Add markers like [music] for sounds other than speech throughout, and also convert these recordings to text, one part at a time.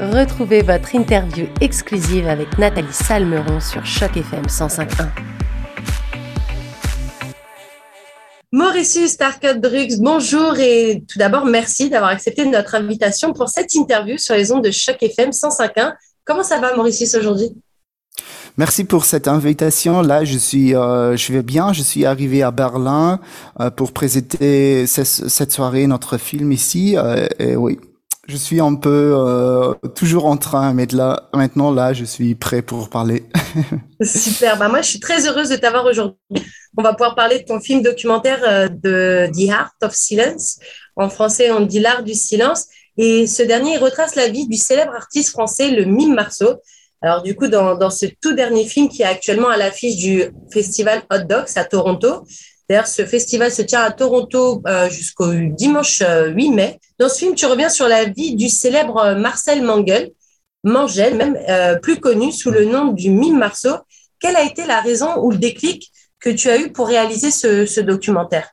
Retrouvez votre interview exclusive avec Nathalie Salmeron sur Choc FM 105.1. Mauritius Starcut Drugs, bonjour et tout d'abord merci d'avoir accepté notre invitation pour cette interview sur les ondes de Choc FM 105.1. Comment ça va Mauritius aujourd'hui? Merci pour cette invitation. Là, je suis, euh, je vais bien. Je suis arrivé à Berlin euh, pour présenter cette soirée notre film ici. Euh, et oui, je suis un peu euh, toujours en train, mais là, maintenant là, je suis prêt pour parler. [laughs] Super. Bah moi, je suis très heureuse de t'avoir aujourd'hui. On va pouvoir parler de ton film documentaire euh, de The Art of Silence. En français, on dit l'art du silence. Et ce dernier retrace la vie du célèbre artiste français, le Mime Marceau. Alors du coup, dans, dans ce tout dernier film qui est actuellement à l'affiche du festival Hot Dogs à Toronto, D'ailleurs, ce festival se tient à Toronto euh, jusqu'au dimanche 8 euh, mai. Dans ce film, tu reviens sur la vie du célèbre euh, Marcel Mangel, Mangel, même plus connu sous le nom du Mime Marceau. Quelle a été la raison ou le déclic que tu as eu pour réaliser ce documentaire?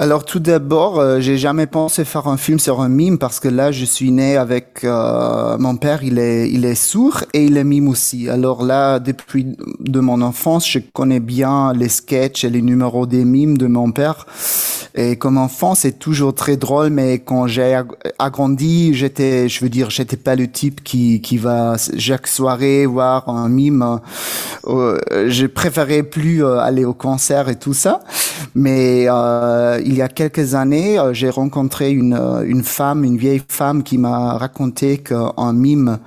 Alors tout d'abord, euh, j'ai jamais pensé faire un film sur un mime parce que là, je suis né avec euh, mon père, il est il est sourd et il est mime aussi. Alors là, depuis de mon enfance, je connais bien les sketchs et les numéros des mimes de mon père. Et comme enfant, c'est toujours très drôle, mais quand j'ai agrandi, j'étais, je veux dire, j'étais pas le type qui qui va chaque soirée voir un mime. Euh, je préférais plus euh, aller au concert et tout ça, mais euh, il y a quelques années, euh, j'ai rencontré une, euh, une femme, une vieille femme qui m'a raconté qu'un mime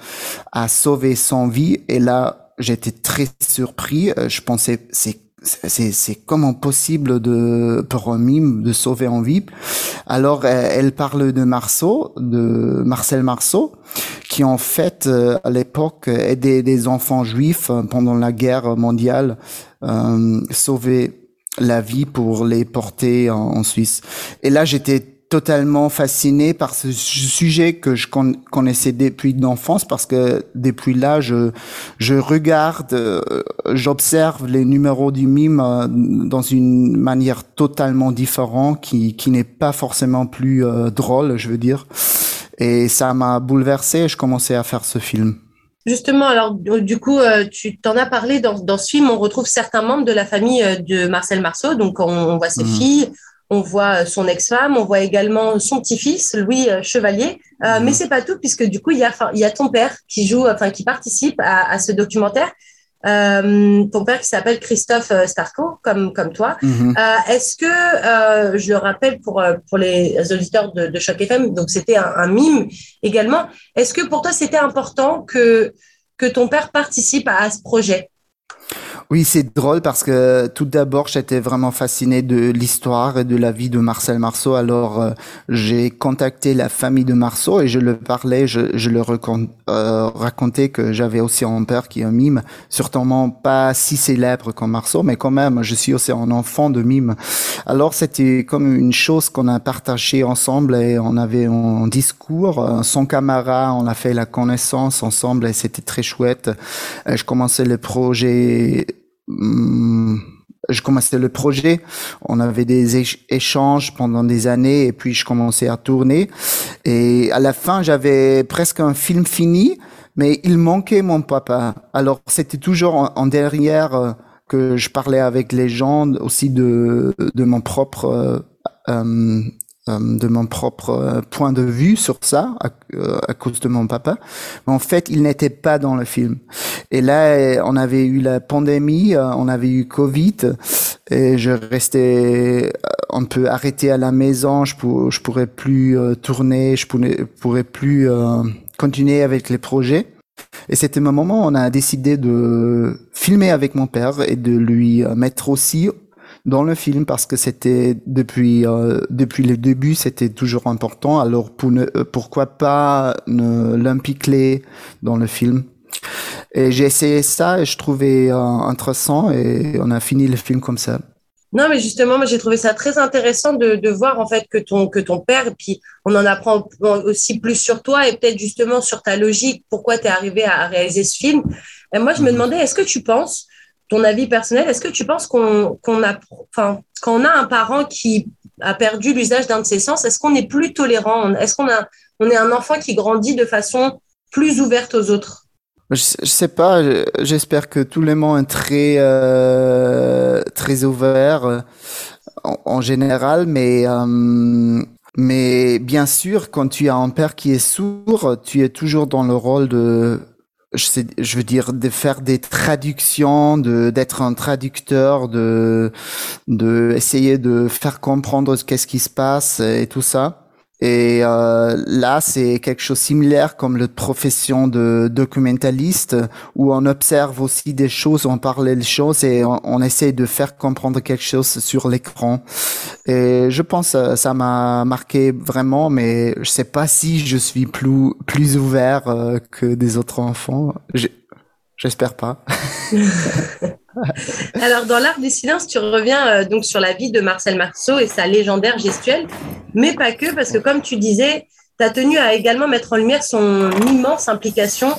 a sauvé son vie. Et là, j'étais très surpris. Je pensais, c'est c'est c'est comment possible de pour un mime de sauver en vie alors elle parle de Marceau de Marcel Marceau qui en fait à l'époque aidait des enfants juifs pendant la guerre mondiale euh, sauver la vie pour les porter en, Suisse. Et là, j'étais totalement fasciné par ce sujet que je connaissais depuis d'enfance parce que depuis là je je regarde euh, j'observe les numéros du mime euh, dans une manière totalement différente qui qui n'est pas forcément plus euh, drôle je veux dire et ça m'a bouleversé et je commençais à faire ce film. Justement, alors du coup, tu t'en as parlé dans, dans ce film, on retrouve certains membres de la famille de Marcel Marceau. Donc, on, voit ses mhm. filles, on voit euh, son ex-femme, on voit également son petit-fils, Louis Chevalier. Mhm. Mais c'est pas tout, puisque du coup, il y a, il y a ton père qui joue, enfin, qui participe à, à ce documentaire. Euh, ton père qui s'appelle Christophe euh, Starco, comme comme toi. Mhm. Euh, Est-ce que euh, je le rappelle pour euh, pour les auditeurs de, de Choc FM, donc c'était un, un, mime également. Est-ce que pour toi c'était important que que ton père participe à, à ce projet? Oui, c'est drôle parce que tout d'abord, j'étais vraiment fasciné de l'histoire et de la vie de Marcel Marceau. Alors, euh, j'ai contacté la famille de Marceau et je le parlais, je, je le euh, racontais que j'avais aussi un père qui est un mime, certainement pas si célèbre comme Marceau, mais quand même, je suis aussi un enfant de mime. Alors, c'était comme une chose qu'on a partagé ensemble et on avait un discours. Euh, son camarade, on a fait la connaissance ensemble et c'était très chouette. Je commençais le projet je commençais le projet, on avait des échanges pendant des années et puis je commençais à tourner et à la fin j'avais presque un film fini mais il manquait mon papa. Alors c'était toujours en, derrière euh, que je parlais avec les gens aussi de de mon propre euh euh, de mon propre euh, point de vue sur ça euh, à, cause de mon papa. Mais en fait, il n'était pas dans le film. Et là, on avait eu la pandémie, on avait eu Covid, et je restais un peu arrêté à la maison. Je, pour, je pourrais plus tourner, je pourrais, pourrais plus continuer avec les projets. Et c'était un moment où on a décidé de filmer avec mon père et de lui mettre aussi dans le film parce que c'était depuis euh, depuis le début c'était toujours important. Alors pour ne, euh, pourquoi pas l'impliquer dans le film? Et j'ai essayé ça et je trouvais euh, intéressant et on a fini le film comme ça. Non, mais justement, moi, j'ai trouvé ça très intéressant de, de voir en fait que ton que ton père, et puis on en apprend aussi plus sur toi et peut-être justement sur ta logique, pourquoi tu es arrivé à, réaliser ce film. Et moi, je me mhm. demandais, est-ce que tu penses ton avis personnel, est-ce que tu penses qu'on a, enfin, quand on a un parent qui a perdu l'usage d'un de ses sens, est-ce qu'on est plus tolérant? Est-ce qu'on a, on est un enfant qui grandit de façon plus ouverte aux autres? Je, sais pas. J'espère que tout le monde est très euh, très ouvert euh, en, en, général, mais euh, mais bien sûr, quand tu as un père qui est sourd, tu es toujours dans le rôle de je, veux dire de faire des traductions, de d'être un traducteur, de de essayer de faire comprendre qu'est-ce qui se passe et tout ça. Et euh, là, c'est quelque chose de similaire comme la profession de documentaliste, où on observe aussi des choses, on parle des choses et on, on essaie de faire comprendre quelque chose sur l'écran. Et je pense que ça m'a marqué vraiment, mais je sais pas si je suis plus plus ouvert euh, que des autres enfants. J'espère pas. [laughs] Alors, dans l'art du silence, tu reviens euh, donc sur la vie de Marcel Marceau et sa légendaire gestuelle, mais pas que, parce que comme tu disais, tu as tenu à également mettre en lumière son immense implication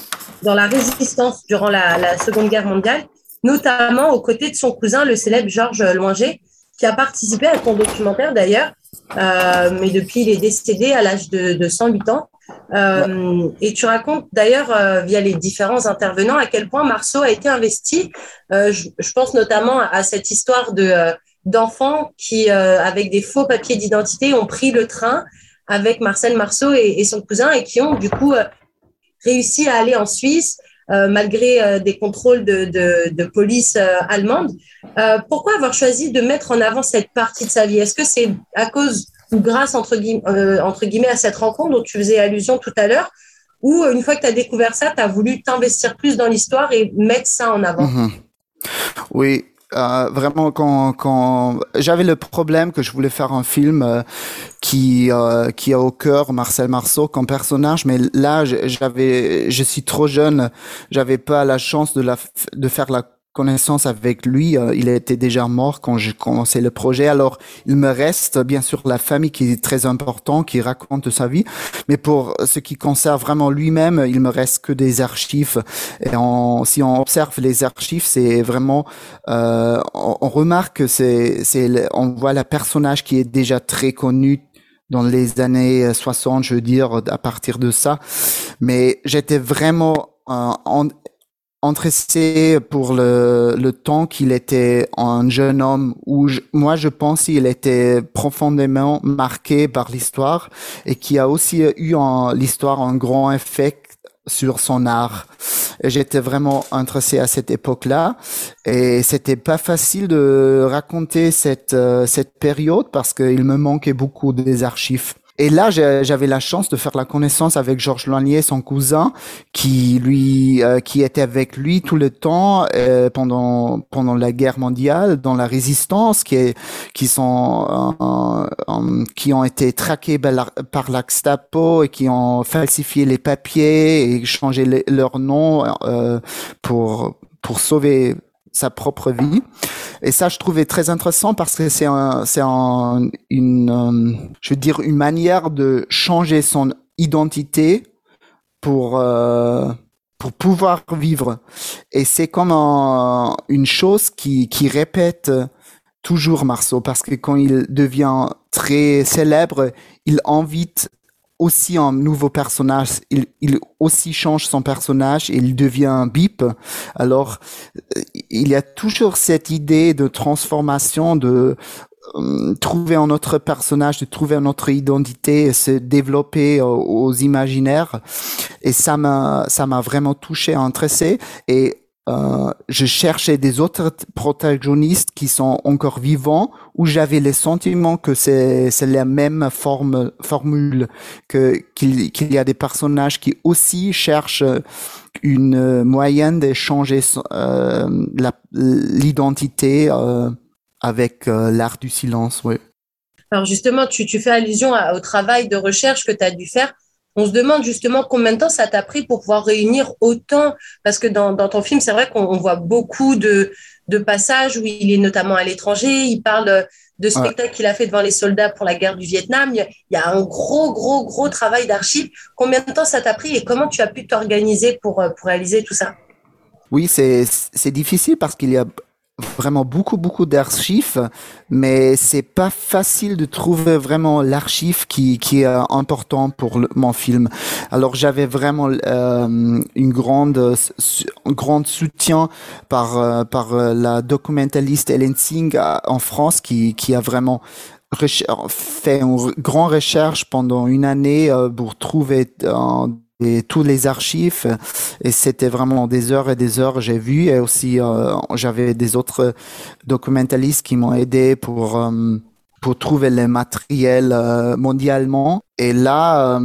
dans la résistance durant la, Seconde Guerre mondiale, notamment aux côtés de son cousin, le célèbre Georges Loinger, qui a participé à ton documentaire d'ailleurs, euh, mais depuis il est décédé à l'âge de, de 108 ans. Euh, et tu racontes d'ailleurs euh, via les différents intervenants à quel point Marceau a été investi. Euh, je, je, pense notamment à cette histoire de euh, d'enfants qui, avec des faux papiers d'identité, ont pris le train avec Marcel Marceau et, son cousin et qui ont du coup réussi à aller en Suisse. malgré des contrôles de, de, de police allemande. pourquoi avoir choisi de mettre en avant cette partie de sa vie? Est-ce que c'est à cause ou grâce entre guillemets, euh, à cette rencontre dont tu faisais allusion tout à l'heure, où une fois que tu as découvert ça, tu as voulu t'investir plus dans l'histoire et mettre ça en avant? Mhm. Oui, euh, vraiment quand, quand j'avais le problème que je voulais faire un film euh, qui euh, qui a au cœur Marcel Marceau comme personnage mais là j'avais je suis trop jeune j'avais pas la chance de la de faire la connaissance avec lui. Euh, il était déjà mort quand j'ai commencé le projet. Alors, il me reste bien sûr la famille qui est très important, qui raconte sa vie. Mais pour ce qui concerne vraiment lui-même, il me reste que des archives. Et si on observe les archives, c'est vraiment, euh, on, on, remarque, c'est, c'est, on voit le personnage qui est déjà très connu dans les années 60, je veux dire, à partir de ça. Mais j'étais vraiment euh, en, intéressé pour le, le temps qu'il était un jeune homme où moi je pense qu'il était profondément marqué par l'histoire et qui a aussi eu en l'histoire un grand effet sur son art. J'étais vraiment intéressé à cette époque-là et c'était pas facile de raconter cette euh, cette période parce qu'il me manquait beaucoup des archives. Et là, j'avais la chance de faire la connaissance avec Georges Loignier, son cousin, qui lui, euh, qui était avec lui tout le temps euh, pendant pendant la guerre mondiale, dans la résistance, qui est, qui sont, euh, qui ont été traqués par la Gestapo et qui ont falsifié les papiers et changé leur nom pour pour sauver sa propre vie. Et ça, je trouvais très intéressant parce que c'est un, c'est un, une, euh, je veux dire, une manière de changer son identité pour euh, pour pouvoir vivre. Et c'est comme un, une chose qui qui répète toujours Marceau parce que quand il devient très célèbre, il invite aussi un nouveau personnage, il, il aussi change son personnage il devient un bip. Alors, euh, il y a toujours cette idée de transformation, de euh, trouver un autre personnage, de trouver une autre identité, se développer aux, imaginaires. Et ça m'a, ça m'a vraiment touché, intéressé. Et euh, je cherchais des autres protagonistes qui sont encore vivants où j'avais le sentiment que c'est la même forme formule que qu'il y a des personnages qui aussi cherchent une moyenne d'échanger euh, l'identité euh, avec euh, l'art du silence oui alors justement tu fais allusion au travail de recherche que tu as dû faire on se demande justement combien de temps ça t'a pris pour pouvoir réunir autant, parce que dans, dans ton film, c'est vrai qu'on voit beaucoup de, de passages où il est notamment à l'étranger, il parle de spectacles qu'il a fait devant les soldats pour la guerre du Vietnam. Il y a un gros, gros, gros travail d'archives. Combien de temps ça t'a pris et comment tu as pu t'organiser pour, pour réaliser tout ça? Oui, c'est difficile parce qu'il y a vraiment beaucoup beaucoup d'archives, mais c'est pas facile de trouver vraiment l'archive qui qui est important pour mon film. Alors j'avais vraiment euh, une grande un grand soutien par euh, par la documentaliste Hélène Singh en France qui qui a vraiment fait une grande recherche pendant une année euh, pour trouver tous les archives. Et c'était vraiment des heures et des heures. J'ai vu et aussi euh, j'avais des autres documentalistes qui m'ont aidé pour euh, pour trouver le matériel mondialement. Et là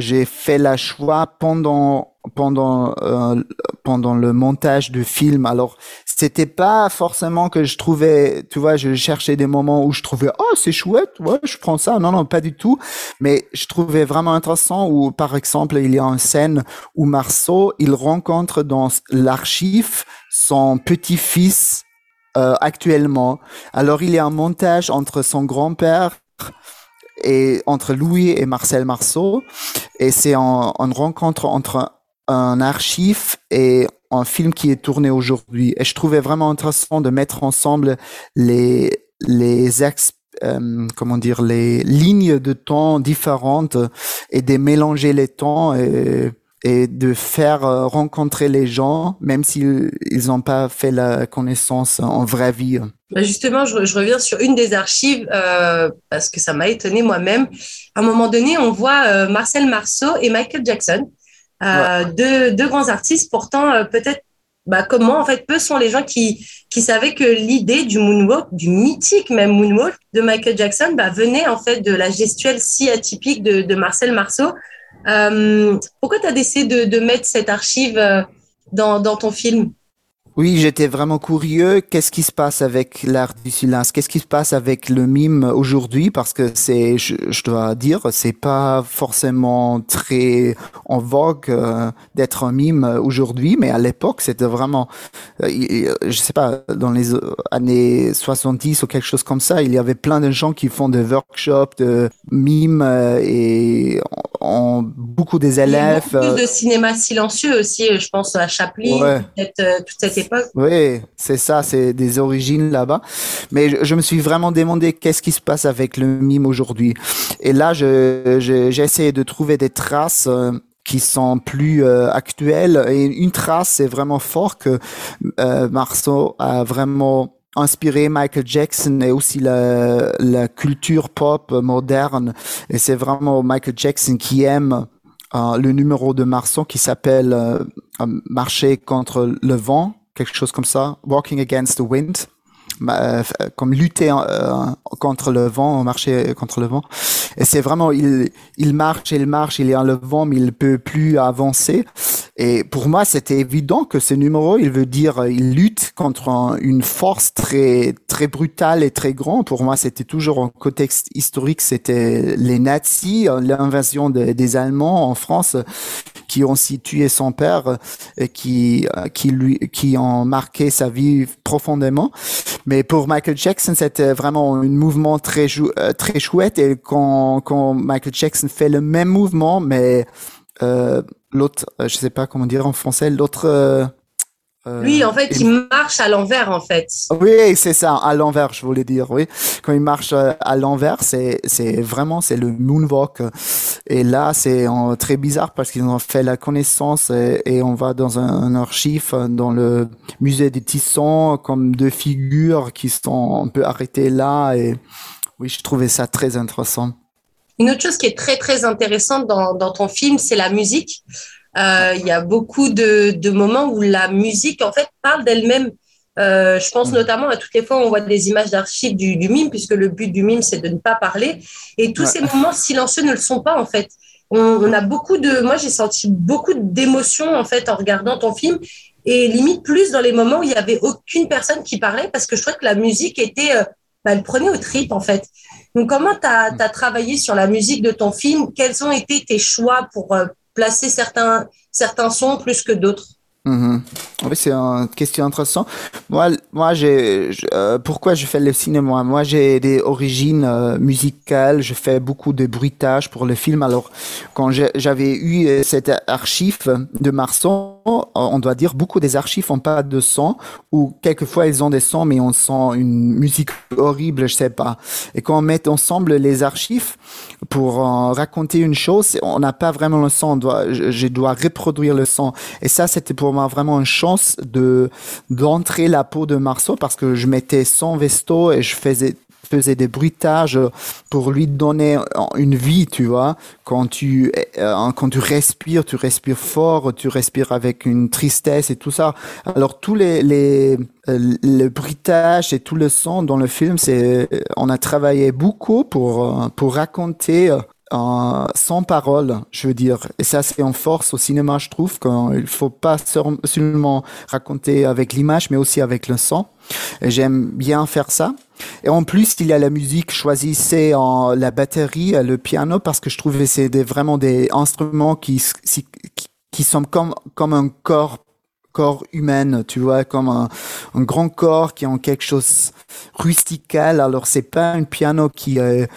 j'ai fait la choix pendant pendant euh, pendant le montage du film. Alors, c'était pas forcément que je trouvais, tu vois, je cherchais des moments où je trouvais oh, c'est chouette, ouais, je prends ça. Non non, pas du tout, mais je trouvais vraiment intéressant où par exemple, il y a une scène où Marceau, il rencontre dans l'archive son petit-fils euh, actuellement. Alors, il y a un montage entre son grand-père et entre Louis et Marcel Marceau et c'est une rencontre entre un archive et un film qui est tourné aujourd'hui. Et je trouvais vraiment intéressant de mettre ensemble les les ex, euh, comment dire les lignes de temps différentes et de mélanger les temps et, et de faire euh, rencontrer les gens même s'ils ils n'ont pas fait la connaissance en vraie vie. Bah, justement, je, je reviens sur une des archives euh, parce que ça m'a étonné moi-même. À un moment donné, on voit euh, Marcel Marceau et Michael Jackson euh, deux, deux, grands artistes. Pourtant, euh, peut-être, bah, comment en fait, peu sont les gens qui, qui savaient que l'idée du moonwalk, du mythique même moonwalk de Michael Jackson, bah, venait en fait de la gestuelle si atypique de, de Marcel Marceau. Euh, pourquoi tu as décidé de, mettre cette archive euh, dans ton film? Oui, j'étais vraiment curieux. Qu'est-ce qui se passe avec l'art du silence? Qu'est-ce qui se passe avec le mime aujourd'hui? Parce que c'est, je, je, dois dire, c'est pas forcément très en vogue euh, d'être un mime aujourd'hui, mais à l'époque, c'était vraiment, euh, je sais pas, dans les années 70 ou quelque chose comme ça, il y avait plein de gens qui font des workshops de mimes euh, et en, beaucoup des élèves. Il y a beaucoup de cinéma silencieux aussi. Je pense à Chaplin, ouais. peut-être toute cette Oui, c'est ça, c'est des origines là-bas. Mais je, me suis vraiment demandé qu'est-ce qui se passe avec le mime aujourd'hui. Et là, j'ai essayé de trouver des traces. Euh, qui sont plus euh, actuelles et une trace c'est vraiment fort que euh, Marceau a vraiment inspiré Michael Jackson et aussi la, la culture pop moderne et c'est vraiment Michael Jackson qui aime euh, le numéro de Marceau qui s'appelle Marcher contre le vent quelque chose comme ça, Walking Against the Wind, euh, comme lutter euh, contre le vent, marcher contre le vent. Et c'est vraiment, il, il marche, il marche, il est en le vent, mais il peut plus avancer. Et pour moi, c'était évident que ce numéro, il veut dire, il lutte contre un, une force très, très brutale et très grande. Pour moi, c'était toujours un contexte historique. C'était les nazis, l'invasion de, des Allemands en France qui ont aussi tué son père et qui, qui lui, qui ont marqué sa vie profondément. Mais pour Michael Jackson, c'était vraiment un mouvement très, euh, très chouette. Et quand, quand Michael Jackson fait le même mouvement, mais euh, l'autre, euh, je sais pas comment dire en français, l'autre. Euh, euh, Lui, en fait, il... il marche à l'envers, en fait. Oui, c'est ça, à l'envers, je voulais dire. Oui, quand il marche à l'envers, c'est c'est vraiment c'est le moonwalk. Et là, c'est très bizarre parce qu'ils ont fait la connaissance et, et on va dans un, un, archive dans le musée des Tissons comme deux figures qui sont un peu arrêtées là. Et oui, je trouvais ça très intéressant. Une autre chose qui est très très intéressante dans, dans ton film, c'est la musique. Euh, il y a beaucoup de, de, moments où la musique, en fait, parle d'elle-même. Euh, je pense notamment à toutes les fois où on voit des images d'archives du, du, mime, puisque le but du mime, c'est de ne pas parler. Et tous ouais. ces moments silencieux ne le sont pas, en fait. On, on a beaucoup de. Moi, j'ai senti beaucoup d'émotions, en fait, en regardant ton film. Et limite plus dans les moments où il n'y avait aucune personne qui parlait, parce que je trouvais que la musique était. Euh, bah, elle prenait au trip, en fait. Donc, comment tu as, as, travaillé sur la musique de ton film? Quels ont été tes choix pour euh, placer certains, certains sons plus que d'autres? Mm -hmm. Oui, c'est une question intéressante. Moi, moi, j'ai, euh, pourquoi je fais le cinéma? Moi, j'ai des origines euh, musicales. Je fais beaucoup de bruitage pour le film. Alors, quand j'avais eu cette archive de Marson, on doit dire, beaucoup des archives ont pas de son, ou quelquefois ils ont des sons, mais on sent une musique horrible, je sais pas. Et quand on met ensemble les archives pour raconter une chose, on n'a pas vraiment le son, je, je, dois reproduire le son. Et ça, c'était pour moi vraiment une chance de d'entrer la peau de Marceau parce que je mettais son vesto et je faisais faisait des bruitages pour lui donner une vie, tu vois. Quand tu, euh, quand tu respires, tu respires fort, tu respires avec une tristesse et tout ça. Alors tous les, les euh, le bruitage et tout le son dans le film, c'est, on a travaillé beaucoup pour euh, pour raconter euh, sans parole, je veux dire. Et ça, c'est en force au cinéma, je trouve, qu'il faut pas seulement raconter avec l'image, mais aussi avec le son. J'aime bien faire ça. Et en plus, il y a la musique, choisissez la batterie, le piano, parce que je trouvais c'est vraiment des instruments qui, qui, qui sont comme, comme un corps corps humain, tu vois, comme un, grand corps qui est en quelque chose rustical. Alors c'est pas un piano qui est,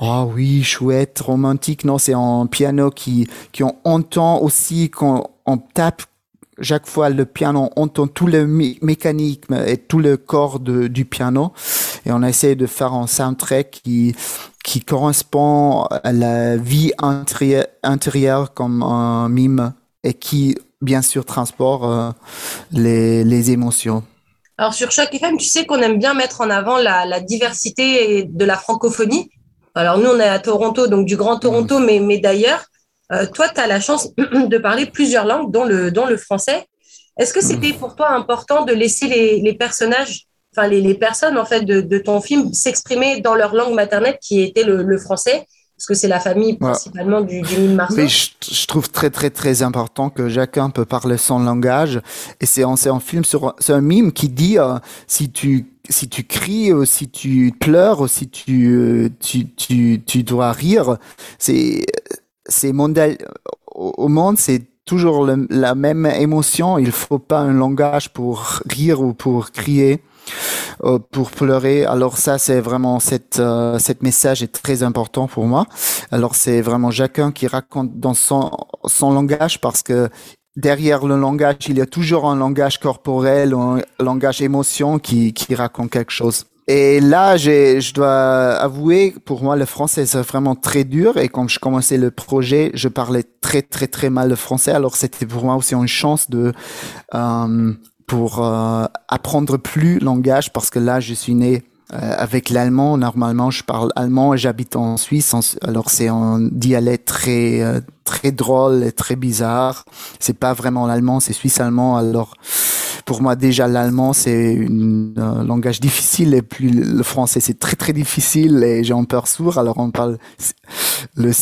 oh oui, chouette, romantique. Non, c'est un piano qui, qui entend aussi quand on tape chaque fois le piano, on entend tout le mécanisme et tout le corps du piano. Et on essaie de faire un soundtrack qui, qui correspond à la vie intérieure comme un mime et qui, bien sûr, transporte euh, les, les émotions. Alors sur chaque FM, tu sais qu'on aime bien mettre en avant la, la, diversité de la francophonie. Alors nous, on est à Toronto, donc du Grand Toronto, mmh. mais, mais d'ailleurs, euh, toi, tu as la chance [clears throat] de parler plusieurs langues, dont le, dont le français. Est-ce que c'était pour toi important de laisser les, les personnages, enfin les, les, personnes en fait de, de ton film s'exprimer dans leur langue maternelle qui était le, le français? Parce que c'est la famille principalement du, du mime Marceau. Oui, je, je, trouve très très très important que chacun peut parler son langage. Et c'est un, un film sur c'est un mime qui dit euh, si tu si tu cries ou si tu pleures ou si tu euh, tu, tu, tu dois rire, c'est c'est mondial au monde c'est toujours le, la même émotion. Il faut pas un langage pour rire ou pour crier. Euh, pour pleurer. Alors ça, c'est vraiment cette euh, cette message est très important pour moi. Alors c'est vraiment chacun qui raconte dans son son langage parce que derrière le langage, il y a toujours un langage corporel, un langage émotion qui qui raconte quelque chose. Et là, je dois avouer, pour moi, le français, c'est vraiment très dur. Et quand je commençais le projet, je parlais très, très, très mal le français. Alors, c'était pour moi aussi une chance de euh, pour euh, apprendre plus langage parce que là, je suis né euh, avec l'allemand. Normalement, je parle allemand et j'habite en Suisse. alors, c'est un dialecte très euh, très drôle et très bizarre. C'est pas vraiment l'allemand, c'est suisse-allemand. Alors, pour moi, déjà, l'allemand, c'est un langage difficile et puis le français, c'est très très difficile et j'ai un peur sourd. Alors, on parle le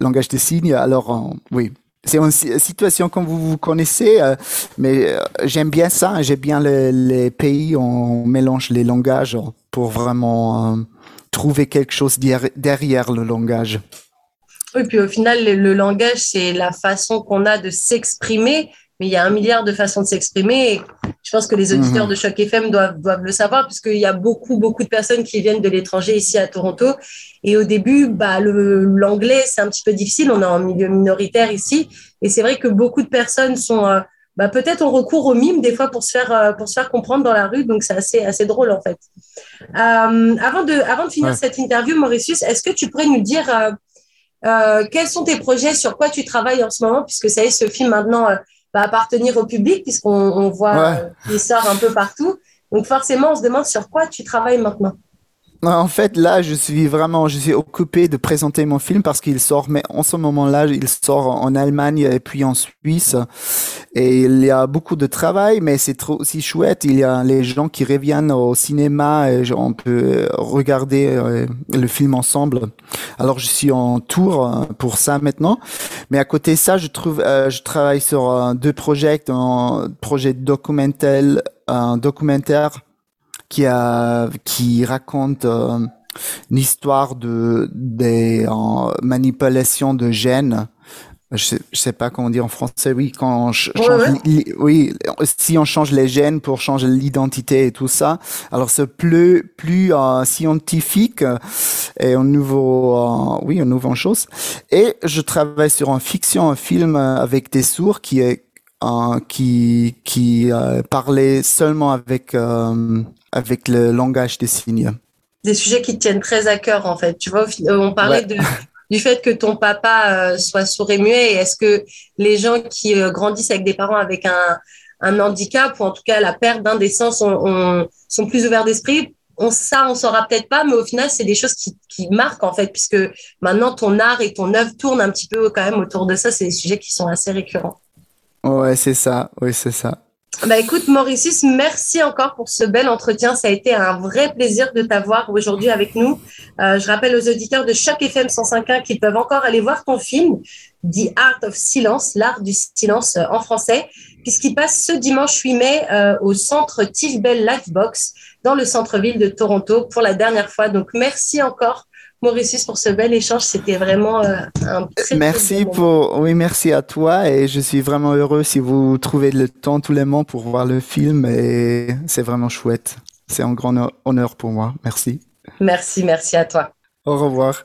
langage des signes. Alors, oui, c'est une situation comme vous vous connaissez, euh, mais euh, j'aime bien ça. J'aime bien les, les, pays, on mélange les langages pour vraiment euh, trouver quelque chose derrière le langage. Oui, puis au final, le langage, c'est la façon qu'on a de s'exprimer mais il y a un milliard de façons de s'exprimer. Je pense que les auditeurs mhm. de Choc FM doivent, doivent le savoir, puisqu'il y a beaucoup, beaucoup de personnes qui viennent de l'étranger ici à Toronto. Et au début, bah, l'anglais, c'est un petit peu difficile. On est en milieu minoritaire ici. Et c'est vrai que beaucoup de personnes sont, euh, bah, peut-être ont recours au mime des fois pour se faire, euh, pour se faire comprendre dans la rue. Donc, c'est assez, assez drôle, en fait. Euh, avant, de, avant de finir cette interview, Mauritius, est-ce que tu pourrais nous dire euh, quels sont tes projets, sur quoi tu travailles en ce moment, puisque ça y est, ce film maintenant va appartenir au public puisqu'on on voit ouais. qu'il sort un peu partout. Donc forcément, on se demande sur quoi tu travailles maintenant. En fait, là, je suis vraiment, je suis occupé de présenter mon film parce qu'il sort, mais en ce moment-là, il sort en Allemagne et puis en Suisse. Et il y a beaucoup de travail, mais c'est trop aussi chouette. Il y a les gens qui reviennent au cinéma et on peut regarder euh, le film ensemble. Alors, je suis en tour euh, pour ça maintenant. Mais à côté de ça, je trouve, euh, je travaille sur deux projets, un projet documentaire, qui a qui raconte euh, une histoire de des euh, manipulations de gènes. Je sais, je sais pas comment dire en français. Oui, quand on change, ouais, oui, si on change les gènes pour changer l'identité et tout ça. Alors c'est plus plus euh, scientifique et un nouveau, euh, oui, une nouvelle chose. Et je travaille sur une fiction, un film avec des sourds qui est qui qui parlait seulement avec avec le langage des signes. Des sujets qui te tiennent très à cœur en fait. Tu vois, on parlait de du fait que ton papa soit sourd et muet. Est-ce que les gens qui grandissent avec des parents avec un, un handicap ou en tout cas la perte d'un des sens sont plus ouverts d'esprit on, ça, on saura peut-être pas, mais au final, c'est des choses qui, qui, marquent en fait, puisque maintenant ton art et ton œuvre tournent un petit peu quand même autour de ça. C'est des sujets qui sont assez récurrents. Ouais, c'est ça. Oui, c'est ça. Bah écoute, Mauritius, merci encore pour ce bel entretien. Ça a été un vrai plaisir de t'avoir aujourd'hui avec nous. Euh, je rappelle aux auditeurs de chaque FM 105.1 qu'ils peuvent encore aller voir ton film, The Art of Silence, l'art du silence euh, en français, puisqu'il passe ce dimanche 8 mai euh, au centre Tiff Bell Lifebox dans le centre-ville de Toronto pour la dernière fois. Donc merci encore Mauritius pour ce bel échange. C'était vraiment euh, un très Merci pour, oui, merci à toi et je suis vraiment heureux si vous trouvez le temps tous les mois pour voir le film et c'est vraiment chouette. C'est un grand honneur pour moi. Merci. Merci, merci à toi. Au revoir.